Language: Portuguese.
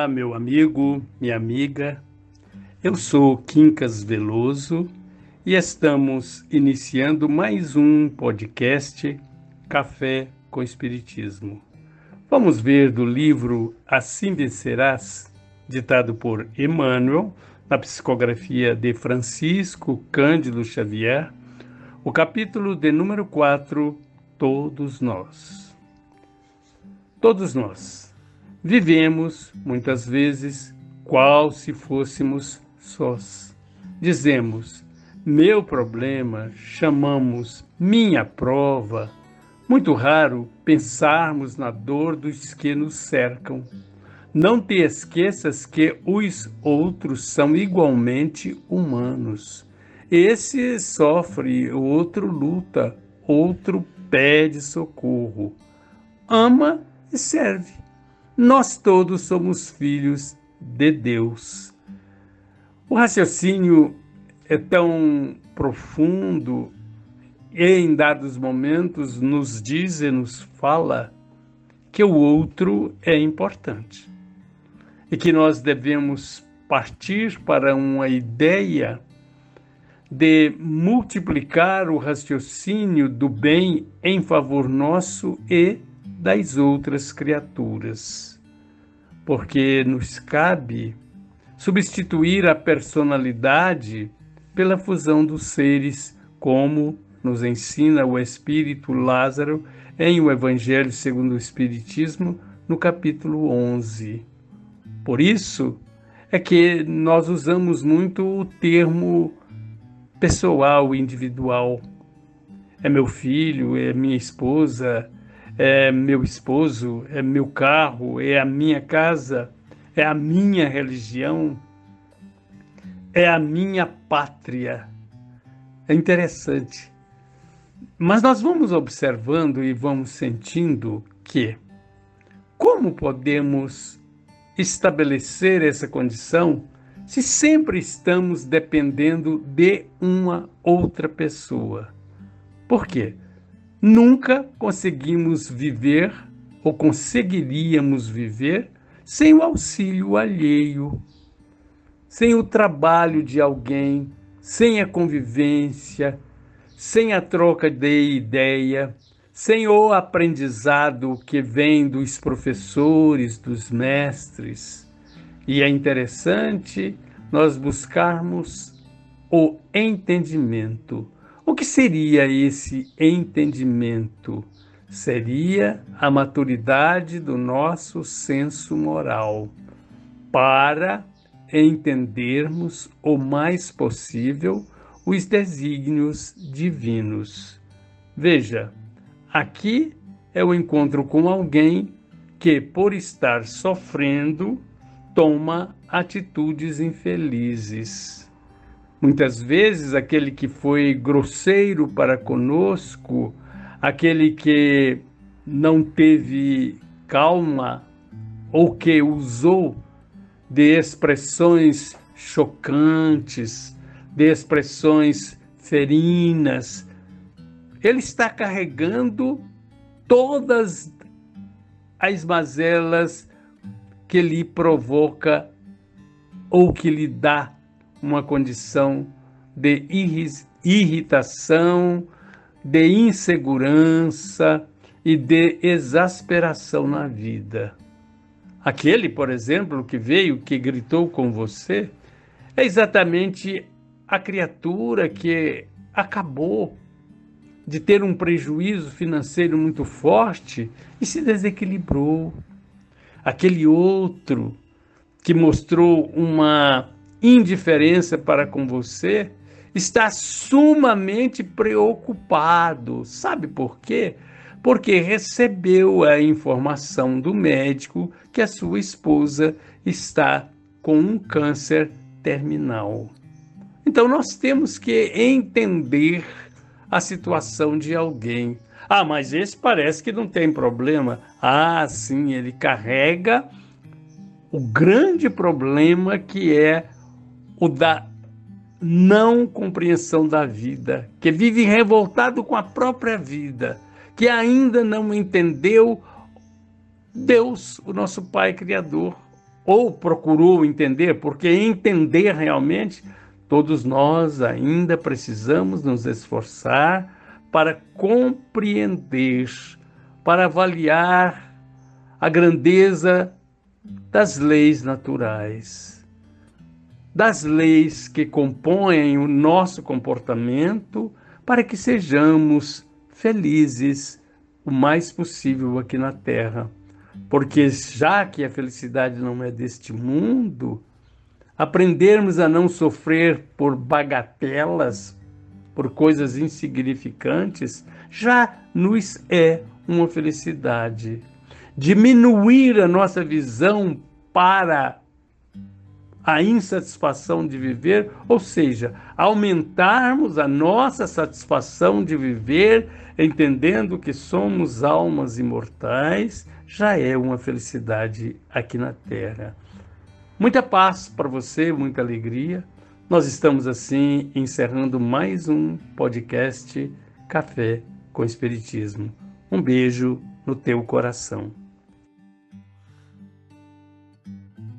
Olá, meu amigo, minha amiga. Eu sou Quincas Veloso e estamos iniciando mais um podcast Café com Espiritismo. Vamos ver do livro Assim Vencerás, ditado por Emmanuel, na psicografia de Francisco Cândido Xavier, o capítulo de número 4, Todos Nós. Todos nós Vivemos, muitas vezes, qual se fôssemos sós. Dizemos, meu problema, chamamos minha prova. Muito raro pensarmos na dor dos que nos cercam. Não te esqueças que os outros são igualmente humanos. Esse sofre, outro luta, outro pede socorro. Ama e serve nós todos somos filhos de Deus. O raciocínio é tão profundo e em dados momentos nos diz e nos fala que o outro é importante e que nós devemos partir para uma ideia de multiplicar o raciocínio do bem em favor nosso e das outras criaturas, porque nos cabe substituir a personalidade pela fusão dos seres, como nos ensina o Espírito Lázaro em o Evangelho segundo o Espiritismo, no capítulo 11. Por isso é que nós usamos muito o termo pessoal, individual. É meu filho, é minha esposa, é meu esposo, é meu carro, é a minha casa, é a minha religião, é a minha pátria. É interessante. Mas nós vamos observando e vamos sentindo que como podemos estabelecer essa condição se sempre estamos dependendo de uma outra pessoa? Por quê? Nunca conseguimos viver ou conseguiríamos viver sem o auxílio alheio, sem o trabalho de alguém, sem a convivência, sem a troca de ideia, sem o aprendizado que vem dos professores, dos mestres. E é interessante nós buscarmos o entendimento o que seria esse entendimento? Seria a maturidade do nosso senso moral para entendermos o mais possível os desígnios divinos. Veja, aqui é o encontro com alguém que, por estar sofrendo, toma atitudes infelizes. Muitas vezes, aquele que foi grosseiro para conosco, aquele que não teve calma ou que usou de expressões chocantes, de expressões ferinas, ele está carregando todas as mazelas que lhe provoca ou que lhe dá uma condição de irritação, de insegurança e de exasperação na vida. Aquele, por exemplo, que veio, que gritou com você, é exatamente a criatura que acabou de ter um prejuízo financeiro muito forte e se desequilibrou. Aquele outro que mostrou uma indiferença para com você, está sumamente preocupado. Sabe por quê? Porque recebeu a informação do médico que a sua esposa está com um câncer terminal. Então nós temos que entender a situação de alguém. Ah, mas esse parece que não tem problema. Ah, sim, ele carrega o grande problema que é o da não compreensão da vida, que vive revoltado com a própria vida, que ainda não entendeu Deus, o nosso Pai Criador, ou procurou entender, porque entender realmente, todos nós ainda precisamos nos esforçar para compreender, para avaliar a grandeza das leis naturais, das leis que compõem o nosso comportamento para que sejamos felizes o mais possível aqui na Terra. Porque já que a felicidade não é deste mundo, aprendermos a não sofrer por bagatelas, por coisas insignificantes, já nos é uma felicidade. Diminuir a nossa visão para a insatisfação de viver, ou seja, aumentarmos a nossa satisfação de viver, entendendo que somos almas imortais, já é uma felicidade aqui na Terra. Muita paz para você, muita alegria. Nós estamos assim encerrando mais um podcast Café com Espiritismo. Um beijo no teu coração.